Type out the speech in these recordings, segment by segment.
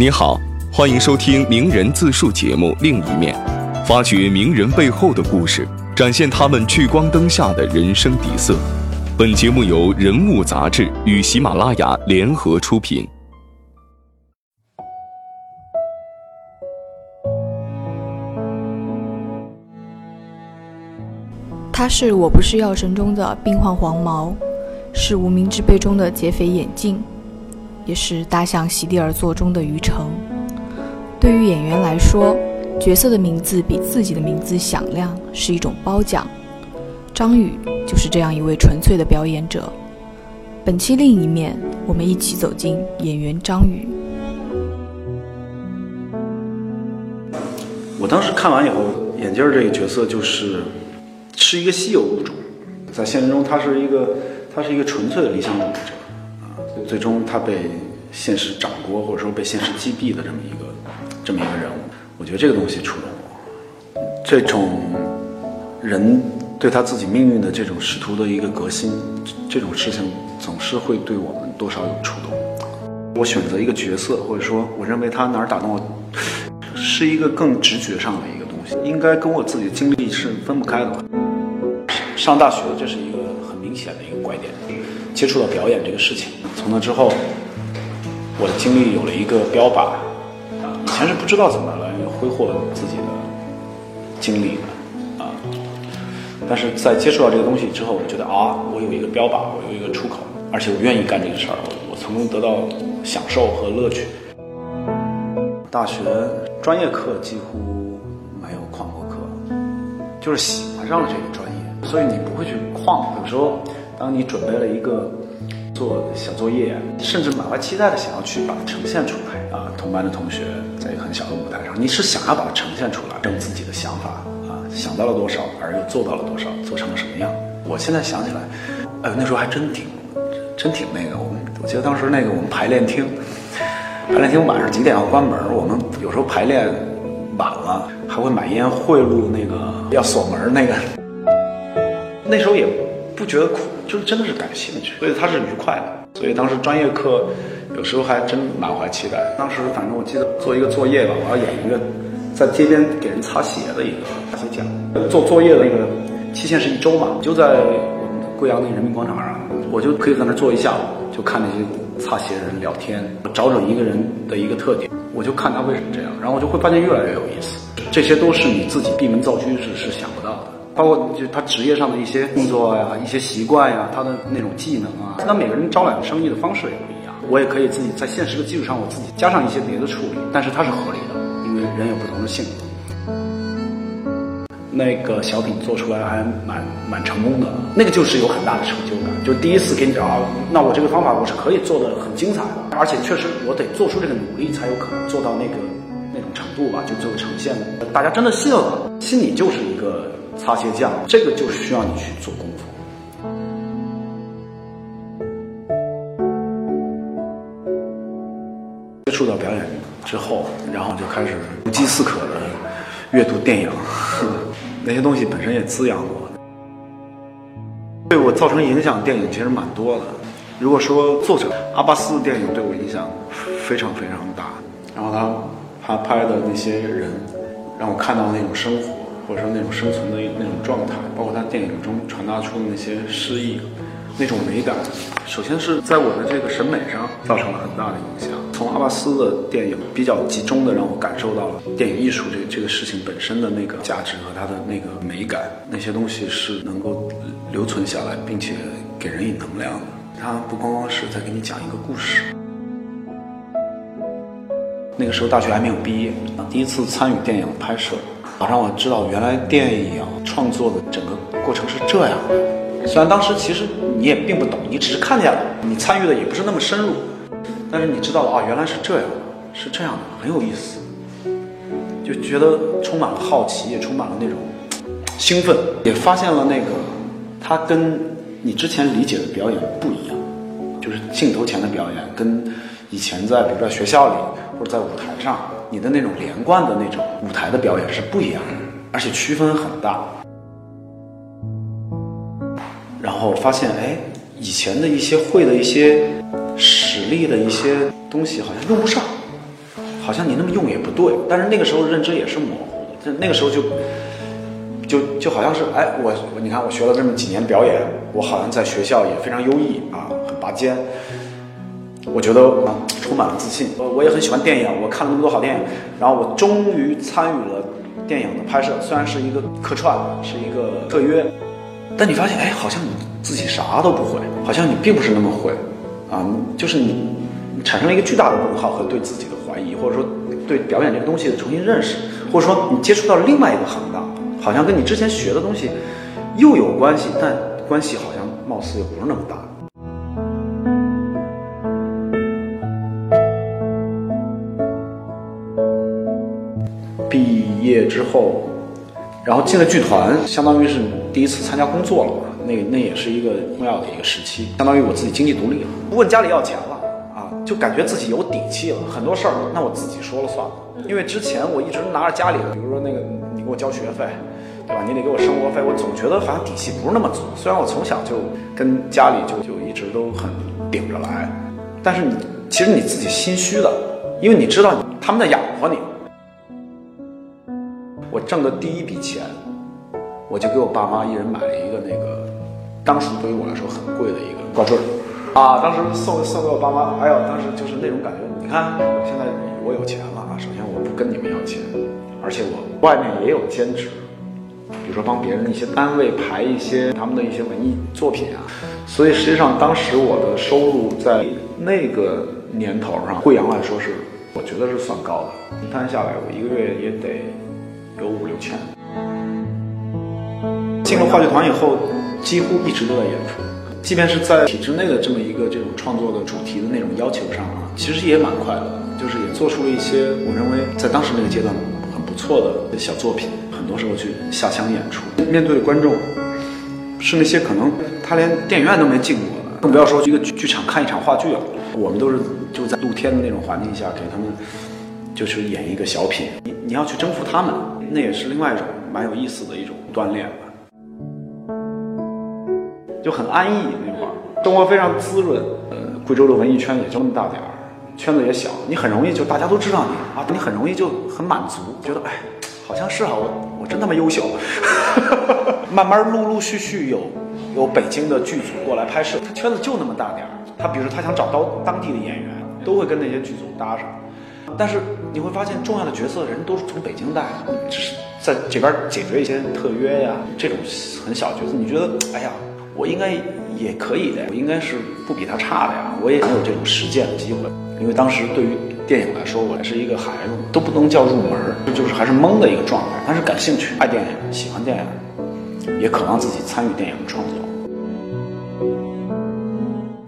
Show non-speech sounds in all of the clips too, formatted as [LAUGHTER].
你好，欢迎收听名人自述节目《另一面》，发掘名人背后的故事，展现他们聚光灯下的人生底色。本节目由人物杂志与喜马拉雅联合出品。他是《我不是药神》中的病患黄毛，是《无名之辈》中的劫匪眼镜。也是《大象席地而坐》中的于成。对于演员来说，角色的名字比自己的名字响亮是一种褒奖。张宇就是这样一位纯粹的表演者。本期另一面，我们一起走进演员张宇。我当时看完以后，眼镜这个角色就是是一个稀有物种，在现实中，他是一个他是一个纯粹的理想主义者。最终他被现实掌掴，或者说被现实击毙的这么一个这么一个人物，我觉得这个东西触动我。这种人对他自己命运的这种试图的一个革新，这种事情总是会对我们多少有触动。我选择一个角色，或者说我认为他哪儿打动我，是一个更直觉上的一个东西，应该跟我自己的经历是分不开的。上大学这是一个明显的一个拐点，接触到表演这个事情。从那之后，我的经历有了一个标靶，啊，以前是不知道怎么来挥霍自己的精力的，啊，但是在接触到这个东西之后，我觉得啊，我有一个标靶，我有一个出口，而且我愿意干这个事儿，我从中得到享受和乐趣。大学专业课几乎没有旷过课，就是喜欢上了这个专业，所以你不会去旷。有时候，当你准备了一个。做小作业，甚至满怀期待的想要去把它呈现出来啊！同班的同学在一个很小的舞台上，你是想要把它呈现出来，用自己的想法啊，想到了多少，而又做到了多少，做成了什么样？我现在想起来，呃，那时候还真挺，真挺那个。我们我记得当时那个我们排练厅，排练厅晚上几点要关门？我们有时候排练晚了，还会买烟贿赂那个要锁门那个。那时候也不觉得苦。就是真的是感兴趣，所以他是愉快的。所以当时专业课有时候还真满怀期待。当时反正我记得做一个作业吧，我要演一个在街边给人擦鞋的一个擦鞋匠。做作业的那个期限是一周嘛，就在我们贵阳那人民广场上，我就可以在那坐一下午，就看那些擦鞋人聊天，找准一个人的一个特点，我就看他为什么这样，然后我就会发现越来越有意思。这些都是你自己闭门造车是是想不到的。包括就他职业上的一些工作呀、一些习惯呀、他的那种技能啊，那每个人招揽生意的方式也不一样。我也可以自己在现实的基础上，我自己加上一些别的处理，但是它是合理的，因为人有不同的性格。那个小品做出来还蛮蛮成功的，那个就是有很大的成就感，就第一次给你讲，那我这个方法我是可以做的很精彩的，而且确实我得做出这个努力才有可能做到那个那种程度吧，就最后呈现的，大家真的信了，心里就是一个。擦鞋匠，这个就需要你去做功夫。接触到表演之后，然后就开始不饥似渴的阅读电影，[LAUGHS] 那些东西本身也滋养我，对我造成影响。电影其实蛮多的。如果说作者阿巴斯的电影对我影响非常非常大，然后他他拍的那些人，让我看到那种生活。或者说那种生存的那种状态，包括他电影中传达出的那些诗意，那种美感，首先是在我的这个审美上造成了很大的影响。从阿巴斯的电影比较集中的让我感受到了电影艺术这这个事情本身的那个价值和它的那个美感，那些东西是能够留存下来，并且给人以能量的。它不光光是在给你讲一个故事。那个时候大学还没有毕业，第一次参与电影拍摄。让我知道，原来电影创作的整个过程是这样的。虽然当时其实你也并不懂，你只是看见了，你参与的也不是那么深入，但是你知道了啊，原来是这样，是这样的，很有意思，就觉得充满了好奇，也充满了那种兴奋，也发现了那个它跟你之前理解的表演不一样，就是镜头前的表演跟以前在比如在学校里或者在舞台上。你的那种连贯的那种舞台的表演是不一样的，而且区分很大。然后发现，哎，以前的一些会的一些实力的一些东西好像用不上，好像你那么用也不对。但是那个时候认知也是模糊的，那个时候就就就好像是哎，我你看我学了这么几年表演，我好像在学校也非常优异啊，很拔尖。我觉得啊，充满了自信。我我也很喜欢电影，我看了那么多好电影，然后我终于参与了电影的拍摄，虽然是一个客串，是一个特约，但你发现，哎，好像你自己啥都不会，好像你并不是那么会，啊，就是你产生了一个巨大的问号和对自己的怀疑，或者说对表演这个东西的重新认识，或者说你接触到另外一个行当，好像跟你之前学的东西又有关系，但关系好像貌似又不是那么大。业之后，然后进了剧团，相当于是第一次参加工作了嘛。那那也是一个重要的一个时期，相当于我自己经济独立了，不问家里要钱了啊，就感觉自己有底气了。很多事儿，那我自己说了算。因为之前我一直拿着家里的，比如说那个你给我交学费，对吧？你得给我生活费，我总觉得好像底气不是那么足。虽然我从小就跟家里就就一直都很顶着来，但是你其实你自己心虚的，因为你知道他们在养活你。我挣的第一笔钱，我就给我爸妈一人买了一个那个，当时对于我来说很贵的一个挂坠，啊，当时送送给我爸妈，哎呦，当时就是那种感觉，你看我，现在我有钱了啊，首先我不跟你们要钱，而且我外面也有兼职，比如说帮别人一些单位排一些他们的一些文艺作品啊，所以实际上当时我的收入在那个年头上，贵阳来说是，我觉得是算高的，平摊下来我一个月也得。有五六千。进了话剧团以后，几乎一直都在演出，即便是在体制内的这么一个这种创作的主题的那种要求上啊，其实也蛮快的，就是也做出了一些我认为在当时那个阶段很不错的小作品。很多时候去下乡演出，面对的观众是那些可能他连电影院都没进过的，更不要说一个剧场看一场话剧了。我们都是就在露天的那种环境下给他们。就是演一个小品，你你要去征服他们，那也是另外一种蛮有意思的一种锻炼吧。就很安逸那会儿，生活非常滋润。呃，贵州的文艺圈也就那么大点儿，圈子也小，你很容易就大家都知道你啊，你很容易就很满足，觉得哎，好像是啊，我我真他妈优秀。[LAUGHS] 慢慢陆陆续续有有北京的剧组过来拍摄，他圈子就那么大点儿，他比如说他想找到当地的演员，都会跟那些剧组搭上。但是你会发现，重要的角色人都是从北京带的，只是在这边解决一些特约呀，这种很小角色，你觉得，哎呀，我应该也可以的，我应该是不比他差的呀，我也没有这种实践的机会，因为当时对于电影来说，我还是一个孩子，都不能叫入门，就是还是懵的一个状态。但是感兴趣，爱电影，喜欢电影，也渴望自己参与电影创作。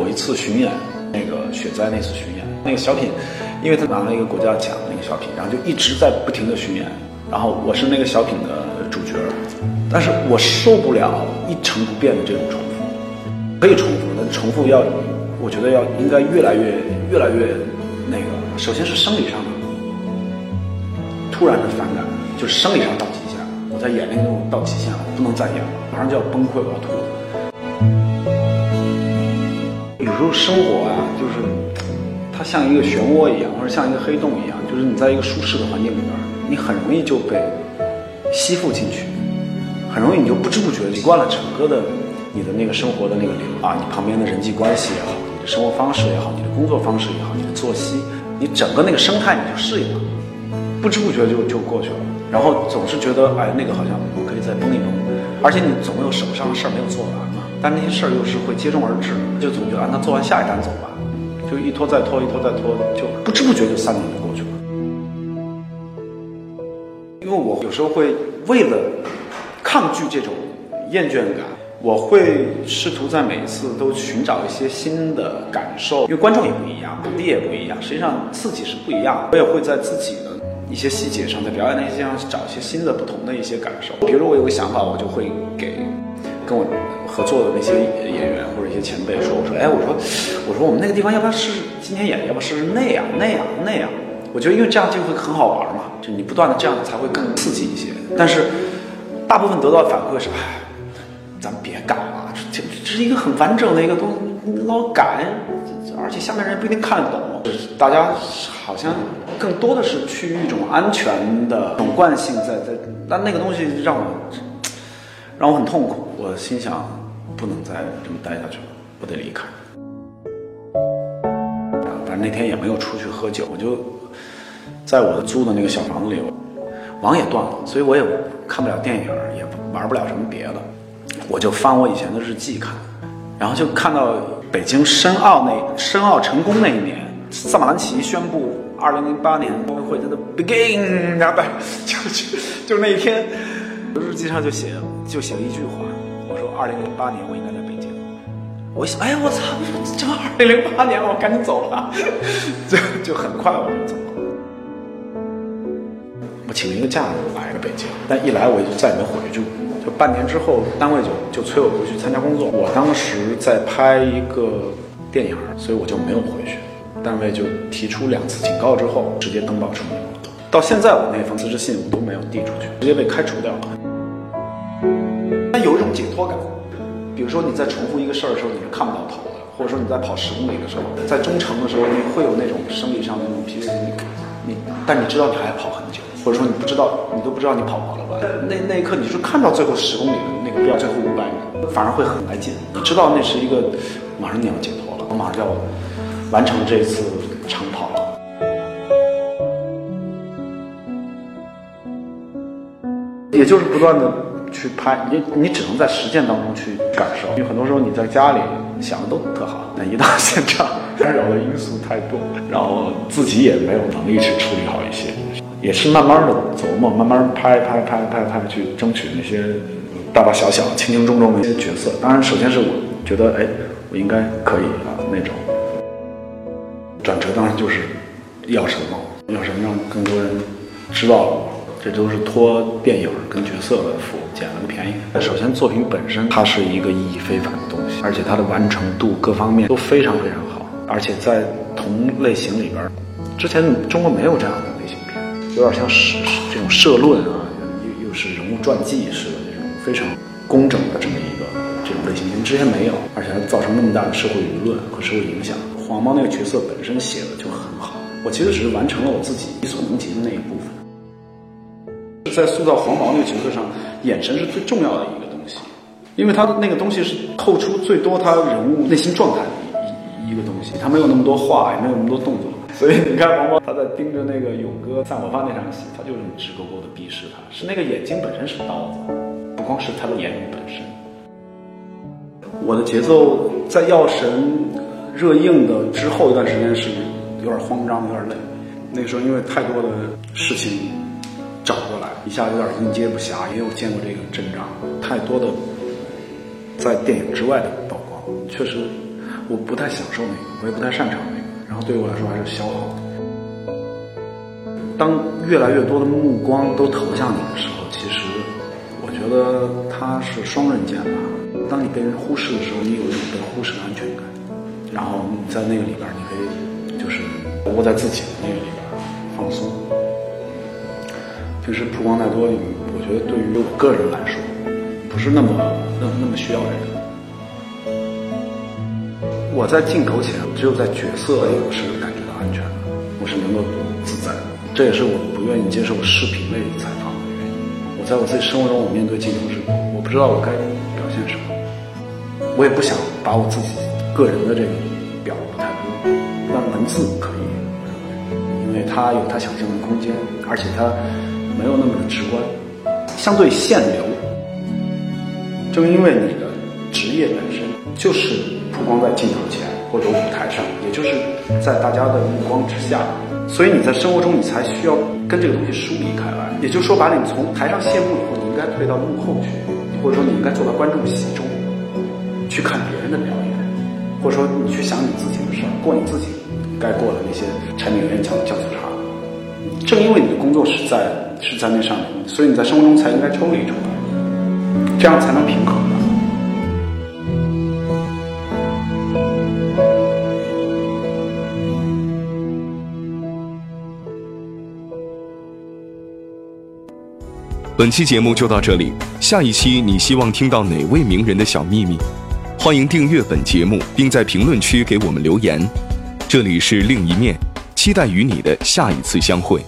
有一次巡演，那个雪灾那次巡演，那个小品。因为他拿了一个国家奖，那个小品，然后就一直在不停的巡演，然后我是那个小品的主角，但是我受不了一成不变的这种重复，可以重复，但重复要，我觉得要应该越来越越来越那个，首先是生理上的突然的反感，就是生理上到极限，我在演那种到极限了，不能再演了，马上就要崩溃，我要吐。有时候生活啊，就是。像一个漩涡一样，或者像一个黑洞一样，就是你在一个舒适的环境里边，你很容易就被吸附进去，很容易你就不知不觉习惯了整个的你的那个生活的那个流啊，你旁边的人际关系也好，你的生活方式也好，你的工作方式也好，你的作息，你整个那个生态你就适应了，不知不觉就就过去了。然后总是觉得哎，那个好像可以再绷一绷，而且你总有手上的事儿没有做完嘛，但那些事儿又是会接踵而至，就总觉得啊，那做完下一单走吧。就一拖再拖，一拖再拖，就不知不觉就三年就过去了。因为我有时候会为了抗拒这种厌倦感，我会试图在每一次都寻找一些新的感受。因为观众也不一样，鼓励也不一样，实际上刺激是不一样的。我也会在自己的一些细节上，在表演那些上找一些新的、不同的一些感受。比如我有个想法，我就会给。跟我合作的那些演员或者一些前辈说：“我说，哎，我说，我说，我们那个地方要不要试试今天演？要不试试那样那样那样？我觉得，因为这样就会很好玩嘛，就你不断的这样才会更刺激一些。但是，大部分得到的反馈是：哎，咱别改了，这这是一个很完整的一个东西，你老改，而且下面人不一定看得懂。就是大家好像更多的是趋于一种安全的一种惯性在在，但那个东西让我让我很痛苦。我心想，不能再这么待下去了，我得离开。反正那天也没有出去喝酒，我就在我租的那个小房子里，网也断了，所以我也看不了电影，也玩不了什么别的，我就翻我以前的日记看，然后就看到北京申奥那申奥成功那一年，萨马兰奇宣布二零零八年奥运会的 begin，然后 [LAUGHS] 就就就那一天，日记上就写就写了一句话，二零零八年我应该在北京。我一想，哎呀，我操，正好二零零八年，我赶紧走了，[LAUGHS] 就就很快我就走了。我请了一个假来了北京，但一来我就再也没回去过。就半年之后，单位就就催我回去参加工作。我当时在拍一个电影，所以我就没有回去。单位就提出两次警告之后，直接登报承认。到现在，我那封辞职信我都没有递出去，直接被开除掉了。有一种解脱感。比如说你在重复一个事儿的时候，你是看不到头的；或者说你在跑十公里的时候，在中程的时候，你会有那种生理上的那种疲惫，你你，但你知道你还跑很久，或者说你不知道，你都不知道你跑完了吧？那那一刻，你是看到最后十公里的那个标，最后五百米，反而会很来劲。你知道那是一个，马上你要解脱了，我马上就要完成这一次长跑了。也就是不断的。去拍你，你只能在实践当中去感受，因为很多时候你在家里想的都特好，那一到现场干扰的因素太多，然后自己也没有能力去处理好一些，也是慢慢的琢磨，慢慢拍拍拍拍拍，去争取那些大大小小、轻轻重重的一些角色。当然，首先是我觉得，哎，我应该可以啊那种转折，当然就是要什么，要什么让更多人知道。这都是托电影跟角色的福，捡了个便宜。首先，作品本身它是一个意义非凡的东西，而且它的完成度各方面都非常非常好。而且在同类型里边，之前中国没有这样的类型片，有点像是这种社论啊，又又是人物传记式的这种非常工整的这么一个这种类型片，之前没有，而且还造成那么大的社会舆论和社会影响。黄毛那个角色本身写的就很好，我其实只是完成了我自己力所能及的那一部分。在塑造黄毛那个角色上，眼神是最重要的一个东西，因为他的那个东西是透出最多他人物内心状态的一一个东西。他没有那么多话，也没有那么多动作，所以你看黄毛他在盯着那个勇哥散伙饭那场戏，他就是直勾勾的鄙视他，是那个眼睛本身是刀子，不光是他的言语本身。我的节奏在药神热映的之后一段时间是有点慌张，有点累。那个时候因为太多的事情。找过来一下有点应接不暇，因为我见过这个阵仗，太多的在电影之外的曝光，确实我不太享受那个，我也不太擅长那个，然后对我来说还是消耗。当越来越多的目光都投向你的时候，其实我觉得它是双刃剑吧。当你被人忽视的时候，你有一种被忽视的安全感，然后你在那个里边，你可以就是窝在自己的那个里边放松。平时曝光太多，我觉得对于我个人来说，不是那么那么那么需要这个。我在镜头前，只有在角色里我是感觉到安全的，我是能够自在的。这也是我不愿意接受视频类采访的原因。我在我自己生活中，我面对镜头时，我不知道我该表现什么，我也不想把我自己个人的这个表露太多。但文字可以，因为它有它想象的空间，而且它。没有那么的直观，相对限流。正因为你的职业本身就是曝光在镜头前或者舞台上，也就是在大家的目光之下，所以你在生活中你才需要跟这个东西疏离开来。也就是说白了，你从台上谢幕以后，你应该退到幕后去，或者说你应该坐到观众席中去看别人的表演，或者说你去想你自己的事儿，过你自己该过的那些柴米油盐酱酱醋茶。正因为你的工作是在是在那上面，所以你在生活中才应该抽离出来，这样才能平衡。本期节目就到这里，下一期你希望听到哪位名人的小秘密？欢迎订阅本节目，并在评论区给我们留言。这里是另一面，期待与你的下一次相会。